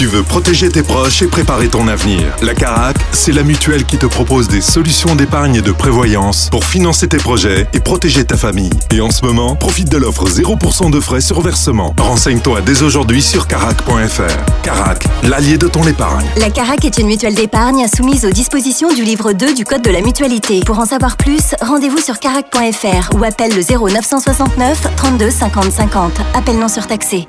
Tu veux protéger tes proches et préparer ton avenir. La Carac, c'est la mutuelle qui te propose des solutions d'épargne et de prévoyance pour financer tes projets et protéger ta famille. Et en ce moment, profite de l'offre 0% de frais sur versement. Renseigne-toi dès aujourd'hui sur carac.fr. Carac, l'allié de ton épargne. La Carac est une mutuelle d'épargne soumise aux dispositions du livre 2 du Code de la mutualité. Pour en savoir plus, rendez-vous sur carac.fr ou appelle le 0969 32 50 50. Appel non surtaxé.